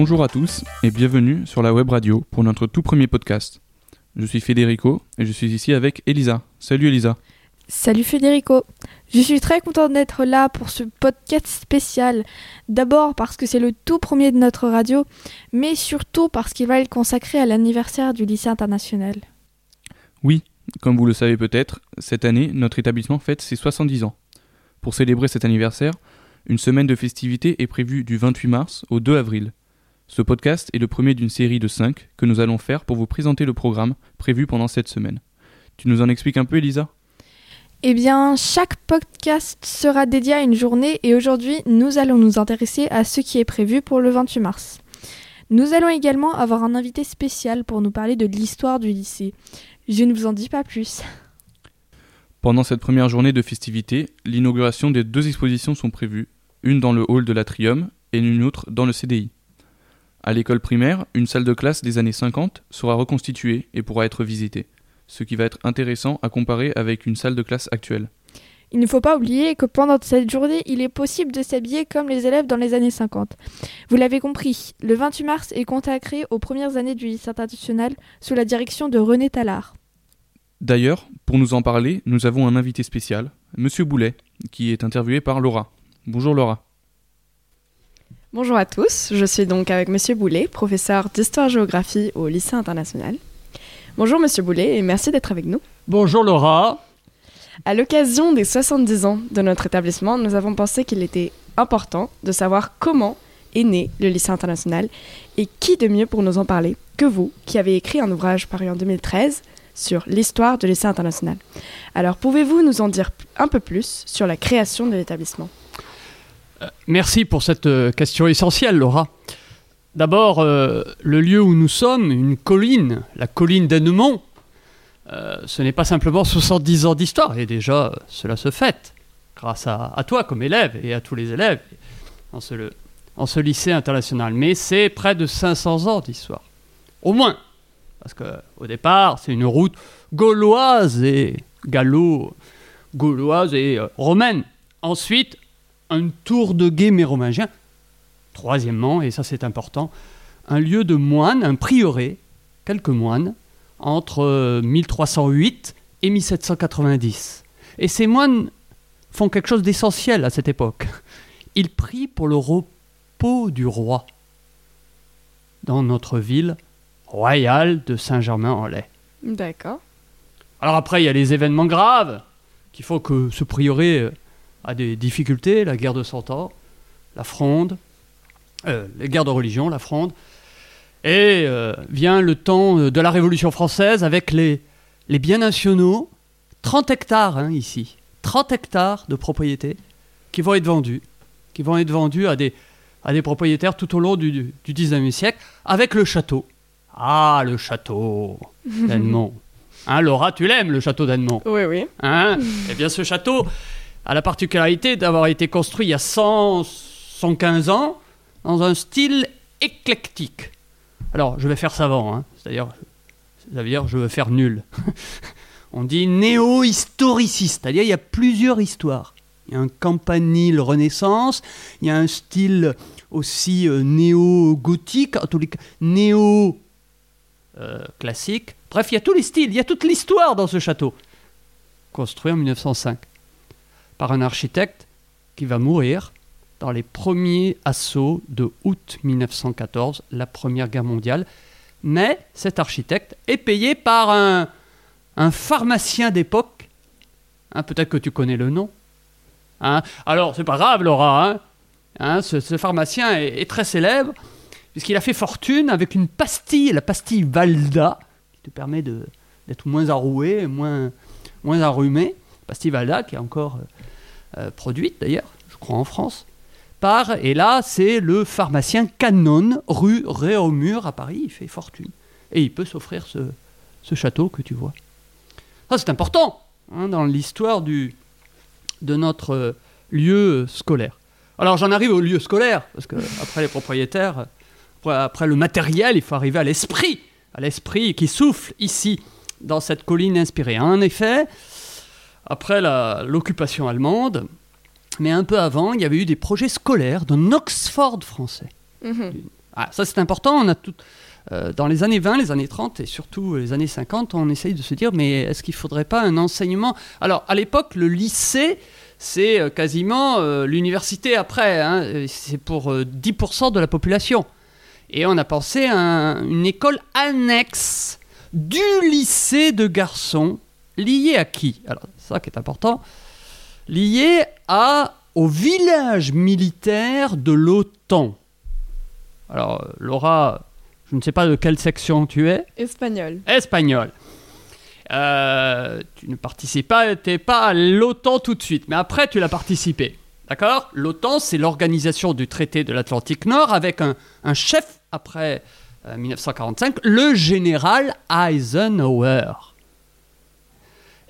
Bonjour à tous et bienvenue sur la web radio pour notre tout premier podcast. Je suis Federico et je suis ici avec Elisa. Salut Elisa. Salut Federico. Je suis très contente d'être là pour ce podcast spécial. D'abord parce que c'est le tout premier de notre radio, mais surtout parce qu'il va être consacré à l'anniversaire du lycée international. Oui, comme vous le savez peut-être, cette année, notre établissement fête ses 70 ans. Pour célébrer cet anniversaire, une semaine de festivités est prévue du 28 mars au 2 avril. Ce podcast est le premier d'une série de 5 que nous allons faire pour vous présenter le programme prévu pendant cette semaine. Tu nous en expliques un peu, Elisa? Eh bien, chaque podcast sera dédié à une journée et aujourd'hui, nous allons nous intéresser à ce qui est prévu pour le 28 mars. Nous allons également avoir un invité spécial pour nous parler de l'histoire du lycée. Je ne vous en dis pas plus. Pendant cette première journée de festivités, l'inauguration des deux expositions sont prévues, une dans le hall de l'Atrium et une autre dans le CDI. À l'école primaire, une salle de classe des années 50 sera reconstituée et pourra être visitée, ce qui va être intéressant à comparer avec une salle de classe actuelle. Il ne faut pas oublier que pendant cette journée, il est possible de s'habiller comme les élèves dans les années 50. Vous l'avez compris, le 28 mars est consacré aux premières années du lycée international sous la direction de René Tallard. D'ailleurs, pour nous en parler, nous avons un invité spécial, Monsieur Boulet, qui est interviewé par Laura. Bonjour Laura. Bonjour à tous, je suis donc avec Monsieur Boulet, professeur d'histoire-géographie au lycée international. Bonjour Monsieur Boulet et merci d'être avec nous. Bonjour Laura. À l'occasion des 70 ans de notre établissement, nous avons pensé qu'il était important de savoir comment est né le lycée international et qui de mieux pour nous en parler que vous, qui avez écrit un ouvrage paru en 2013 sur l'histoire du lycée international. Alors pouvez-vous nous en dire un peu plus sur la création de l'établissement? Merci pour cette euh, question essentielle, Laura. D'abord, euh, le lieu où nous sommes, une colline, la colline d'Annemont, euh, ce n'est pas simplement 70 ans d'histoire, et déjà cela se fête, grâce à, toi comme élève et à tous les élèves en ce, en ce lycée international, mais c'est près de 500 ans d'histoire, au moins, parce qu'au départ c'est une route gauloise et gallo, gauloise et euh, romaine. Ensuite, un tour de guet mérovingien. Troisièmement, et ça c'est important, un lieu de moines, un prieuré, quelques moines, entre 1308 et 1790. Et ces moines font quelque chose d'essentiel à cette époque. Ils prient pour le repos du roi dans notre ville royale de Saint-Germain-en-Laye. D'accord. Alors après, il y a les événements graves qui font que ce prieuré a des difficultés, la guerre de Cent Ans, la fronde, euh, les guerres de religion, la fronde. Et euh, vient le temps de la Révolution française avec les, les biens nationaux, 30 hectares hein, ici, 30 hectares de propriétés qui vont être vendus, qui vont être vendus à des, à des propriétaires tout au long du, du, du 19e siècle, avec le château. Ah, le château d'Annemont. Hein, Laura, tu l'aimes, le château d'Annemont Oui, oui. Hein? Eh bien, ce château a la particularité d'avoir été construit il y a 100, 115 ans dans un style éclectique. Alors, je vais faire savant, hein. c'est-à-dire, dire je veux faire nul. On dit néo-historiciste, c'est-à-dire il y a plusieurs histoires. Il y a un campanile renaissance, il y a un style aussi euh, néo-gothique, en tous les cas, néo-classique. Bref, il y a tous les styles, il y a toute l'histoire dans ce château. Construit en 1905 par un architecte qui va mourir dans les premiers assauts de août 1914, la Première Guerre mondiale. Mais cet architecte est payé par un, pharmacien d'époque. Hein, Peut-être que tu connais le nom. Hein Alors, c'est pas grave, Laura. Hein hein, ce, pharmacien est, très célèbre, puisqu'il a fait fortune avec une pastille, la pastille Valda, qui te permet d'être moins arroué, moins, moins arrumé. Pastille Valda, qui est encore euh, produite d'ailleurs, je crois en France par, et là c'est le pharmacien Canon, rue Réaumur à Paris, il fait fortune. Et il peut s'offrir ce, ce, château que tu vois. Ça c'est important hein, dans l'histoire de notre euh, lieu scolaire. Alors j'en arrive au lieu scolaire, parce que après les propriétaires, après le matériel, il faut arriver à l'esprit, à l'esprit qui souffle ici, dans cette colline inspirée. En effet, après l'occupation allemande, mais un peu avant, il y avait eu des projets scolaires d'un Oxford français. Mhm. Mm -hmm. Ah, ça c'est important, on a tout... euh, dans les années 20, les années 30 et surtout les années 50, on essaye de se dire mais est-ce qu'il ne faudrait pas un enseignement? Alors à l'époque, le lycée, c'est euh, quasiment euh, l'université après, hein, euh, c'est pour euh, 10% de la population. Et on a pensé à un- une école annexe du lycée de garçons, liée à qui? Alors c'est ça qui est important, liée à, au village militaire de l'OTAN. Alors, euh, Laura, je ne sais pas de quelle section tu es. Espagnol. Espagnol. Euh, tu ne participes pas, t'es pas à l'OTAN tout de suite, mais après tu l'as participé. D'accord? L'OTAN, c'est l'organisation du traité de l'Atlantique Nord avec un, un chef après euh, 1945, le général Eisenhower.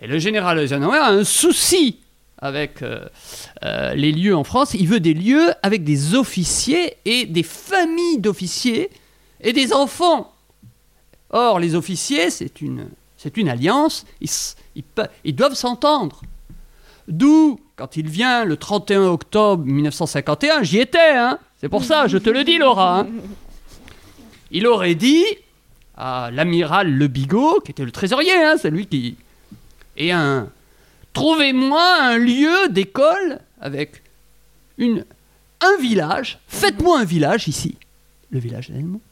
Et le général Eisenhower a un souci avec euh, euh, les lieux en France. Il veut des lieux avec des officiers et des familles d'officiers et des enfants. Or, les officiers, c'est une, alliance, ils doivent s'entendre. D'où, quand il vient le 31 octobre 1951, j'y étais, hein c'est pour ça, je te le dis, Laura. hein. Il aurait dit à l'amiral Le Bigot, qui était le trésorier, hein, c'est lui qui. Et un. Trouvez-moi un lieu d'école avec une, un village. Faites-moi un village ici, le village d'Elmont.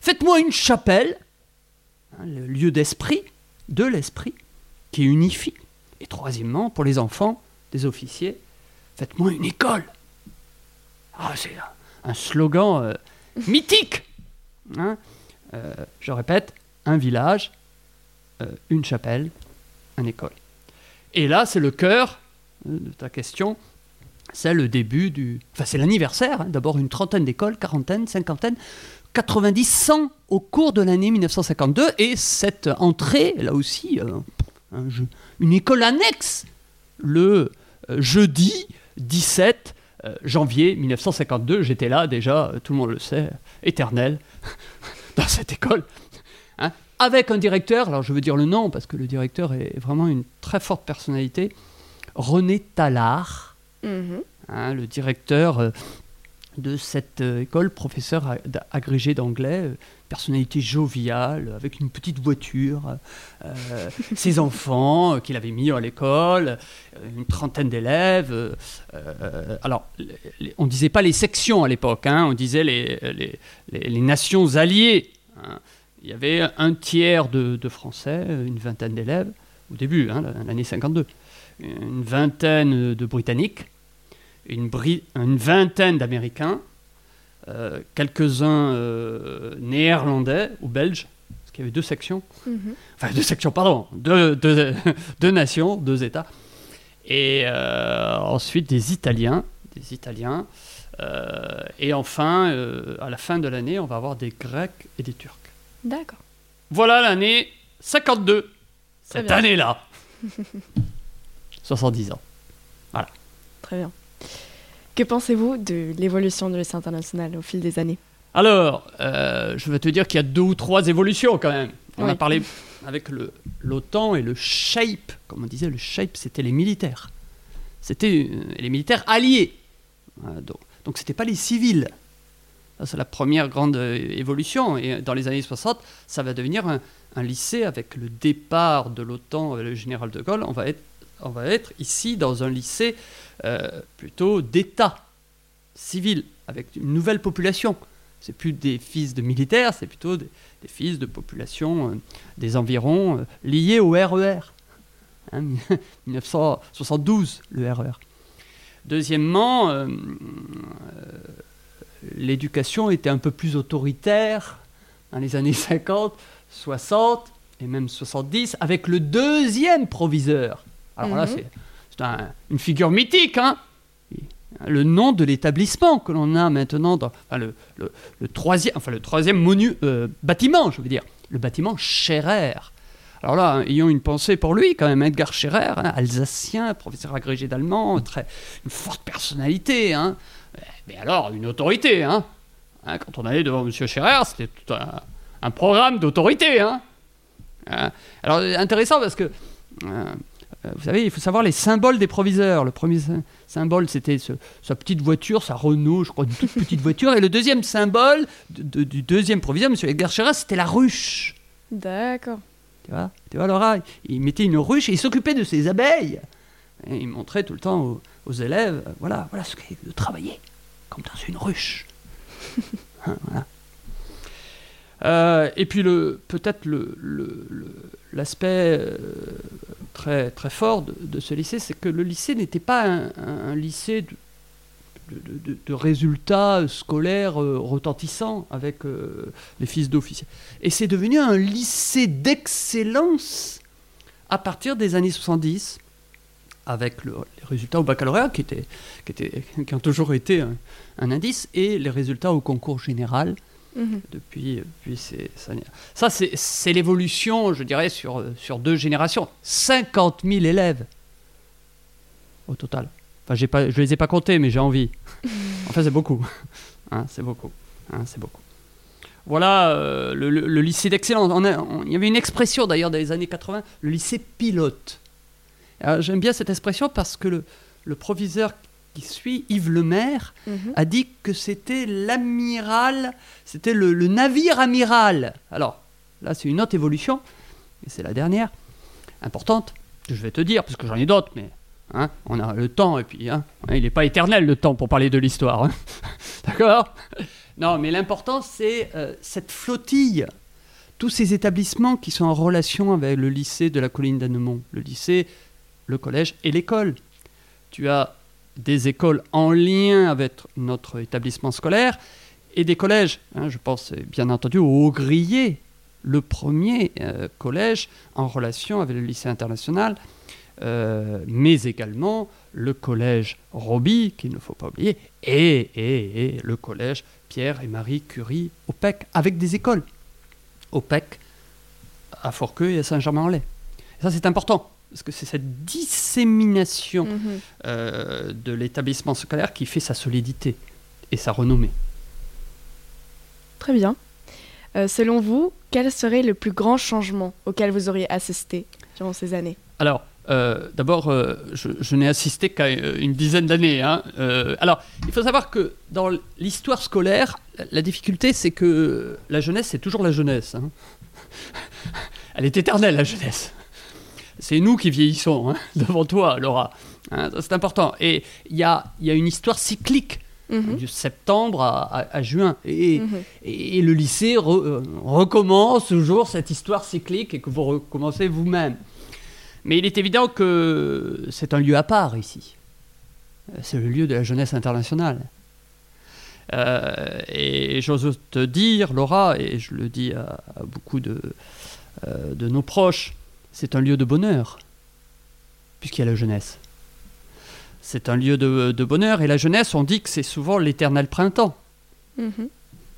Faites-moi une chapelle, hein, le lieu d'esprit, de l'esprit, qui unifie. Et troisièmement, pour les enfants des officiers, faites-moi une école. Ah, c'est un, slogan euh, mythique. hein. Euh, je répète, un village, euh, une chapelle, école. Et là, c'est le cœur euh, de ta question. C'est le début du. Enfin, c'est l'anniversaire. hein. D'abord une trentaine d'écoles, quarantaine, cinquantaine, 90, 100 au cours de l'année 1952. Et cette entrée, là aussi, euh, une école annexe, le euh, jeudi 17 euh, janvier 1952. J'étais là déjà, tout le monde le sait, éternel, dans cette école. Hein, avec un directeur, alors je veux dire le nom parce que le directeur est vraiment une très forte personnalité, René Tallard Mhm. hein, le directeur euh, de cette euh, école, professeur agrégé d'anglais, euh, personnalité joviale, avec une petite voiture, euh, ses enfants euh, qu'il avait mis à l'école, une trentaine d'élèves. euh, alors, les- on ne disait pas les sections à l'époque, hein, on disait les, les- les- les nations alliées. hein. Il y avait un tiers de, de Français, une vingtaine d'élèves, au début, hein, l'année 52, une vingtaine de Britanniques, une, bri- une vingtaine d'Américains, euh, quelques-uns euh, néerlandais ou belges, parce qu'il y avait deux sections, Mhm. enfin deux sections, pardon, deux, deux- deux nations, deux États, et euh, ensuite des Italiens, des Italiens, et enfin, à la fin de l'année, on va avoir des Grecs et des Turcs. D'accord. Voilà l'année 52, Très cette bien. année-là. 70 ans. Très bien. Que pensez-vous de l'évolution de lycée international au fil des années? Alors, euh, je vais te dire qu'il y a deux ou trois évolutions quand même. On a parlé avec le- l'OTAN et le SHAPE. Comme on disait, le SHAPE, c'était les militaires. C'était euh, les militaires alliés. Euh, donc, donc c'était pas les civils. C'est la première grande euh, évolution. Et dans les années 60, ça va devenir un, lycée avec le départ de l'OTAN avec le général de Gaulle. On va être, ici dans un lycée euh, plutôt d'État civil, avec une nouvelle population. C'est plus des fils de militaires, c'est plutôt des, fils de population euh, des environs euh, liés au RER. Hein, 1972, le RER. Deuxièmement, euh, euh, l'éducation était un peu plus autoritaire dans les années 50, 60 et même 70, avec le deuxième proviseur. Alors là, Mhm. c'est c'est un- une figure mythique, hein le nom de l'établissement que l'on a maintenant dans enfin, le, le- le troisième, enfin le troisième monu, euh, bâtiment, je veux dire, le bâtiment Scherer. Alors là, hein, ayons une pensée pour lui, quand même, Edgar Scherer, hein, alsacien, professeur agrégé d'allemand, très, une forte personnalité, hein. Mais alors une autorité. Hein. Hein, quand on allait devant M. Scherer, c'était tout un, un programme d'autorité. Hein. Hein. Alors intéressant parce que euh, vous savez, il faut savoir les symboles des proviseurs. Le premier sy- symbole, c'était ce- sa petite voiture, sa Renault, je crois, une toute petite voiture. Et le deuxième symbole de- de- du deuxième proviseur, M. Edgar Scherer, c'était la ruche. D'accord. Tu vois, tu vois Laura, il mettait une ruche et il s'occupait de ses abeilles. Et il montrait tout le temps aux, aux élèves, voilà, voilà ce qu'est de travailler, comme dans une ruche. Hein, voilà. Euh, et puis le, peut-être le, le- le- l'aspect euh, très, très fort de, de ce lycée, c'est que le lycée n'était pas un, lycée de, de- de- de résultats scolaires euh, retentissants avec les fils d'officiers. Et c'est devenu un lycée d'excellence à partir des années 70, avec le- les résultats au baccalauréat qui, étaient, qui, étaient, qui ont toujours été un, un indice, et les résultats au concours général Mhm. depuis, depuis ces années. Ça, c'est l'évolution, je dirais, sur, sur deux générations. 50 000 élèves au total. Enfin, pas, je les ai pas comptés, mais j'ai envie. Enfin, c'est beaucoup. Hein, c'est beaucoup. Hein, c'est beaucoup. Voilà euh, le, le- le lycée d'excellence. Il y avait une expression d'ailleurs dans les années 80, le lycée pilote. Alors, J'aime bien cette expression parce que le, le proviseur qui suit, Yves Lemaire, Mhm. a dit que c'était l'amiral, c'était le, le navire amiral. Alors, là, c'est une autre évolution, et c'est la dernière, importante, que je vais te dire, parce que j'en ai d'autres, mais hein, on a le temps, et puis hein, hein, il n'est pas éternel le temps pour parler de l'histoire. hein. D'accord? Non, mais l'important, c'est euh, cette flottille, tous ces établissements qui sont en relation avec le lycée de la colline d'Annemont, le lycée, le collège et l'école. Tu as des écoles en lien avec notre établissement scolaire et des collèges. hein, je pense bien entendu au Grillé, le premier euh, collège en relation avec le lycée international, euh, mais également le collège Roby, qu'il ne faut pas oublier, et, et- et le collège Pierre et Marie Curie au PEC, avec des écoles au PEC, à Forqueux et à Saint-Germain-en-Laye. Ça, c'est important, parce que c'est cette dissémination Mhm. euh, de l'établissement scolaire qui fait sa solidité et sa renommée. Très bien. Euh, selon vous, quel serait le plus grand changement auquel vous auriez assisté durant ces années? Alors, euh, d'abord, euh, je, je n'ai assisté qu'à une dizaine d'années. hein. Euh, alors, il faut savoir que dans l'histoire scolaire, la- la difficulté, c'est que la jeunesse, c'est toujours la jeunesse. hein. Elle est éternelle, la jeunesse. C'est nous qui vieillissons hein, devant toi, Laura. Hein, c'est important. Et il y a, il y a une histoire cyclique, Mhm. du septembre à, à- à juin. Et, Mhm. et le lycée re- euh, recommence toujours cette histoire cyclique et que vous recommencez vous-même. Mais il est évident que c'est un lieu à part ici. Euh, C'est le lieu de la jeunesse internationale. Euh, et j'ose te dire, Laura, et je le dis à, à beaucoup de, euh, de nos proches, c'est un lieu de bonheur, puisqu'il y a la jeunesse. C'est un lieu de, de bonheur, et la jeunesse, on dit que c'est souvent l'éternel printemps. Mhm.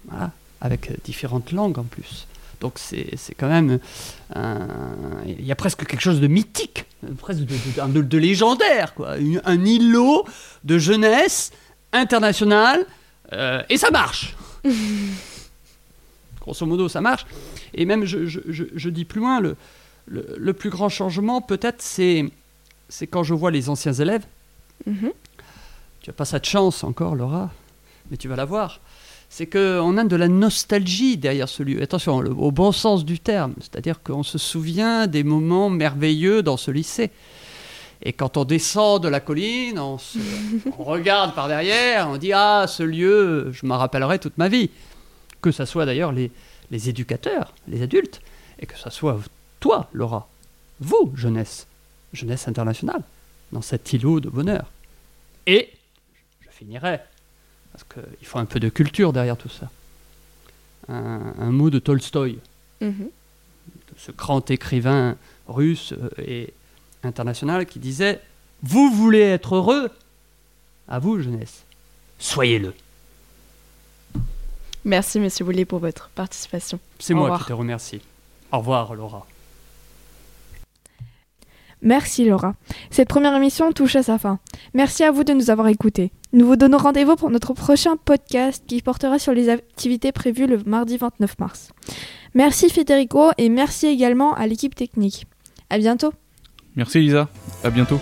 Voilà, avec différentes langues en plus. Donc c'est c'est quand même... Il y a presque quelque chose de mythique, presque de, de- de- de légendaire, quoi. Un îlot de jeunesse internationale, euh, et ça marche Grosso modo, ça marche. Et même, je, je- je- je dis plus loin, le, le, le plus grand changement, peut-être, c'est c'est quand je vois les anciens élèves. Mhm. Tu n'as pas cette chance encore, Laura, mais tu vas la voir. C'est qu'on a de la nostalgie derrière ce lieu. Attention, le- au bon sens du terme. C'est-à-dire qu'on se souvient des moments merveilleux dans ce lycée. Et quand on descend de la colline, on, se- on regarde par derrière, on dit Ah, ce lieu, je m'en rappellerai toute ma vie. Que ce soit d'ailleurs les, les éducateurs, les adultes, et que ce soit toi, Laura, vous, jeunesse, jeunesse internationale, dans cet îlot de bonheur. Et je finirai, parce qu'il faut un peu de culture derrière tout ça. Un, un mot de Tolstoï, Mhm. de ce grand écrivain russe euh, et international qui disait Vous voulez être heureux? À vous, jeunesse. Soyez-le. Merci, Monsieur Boulet, pour votre participation. C'est moi revoir. qui te remercie. Au revoir, Laura. Merci Laura. Cette première émission touche à sa fin. Merci à vous de nous avoir écoutés. Nous vous donnons rendez-vous pour notre prochain podcast qui portera sur les activités prévues le mardi 29 mars. Merci Federico et merci également à l'équipe technique. À bientôt. Merci Lisa. À bientôt.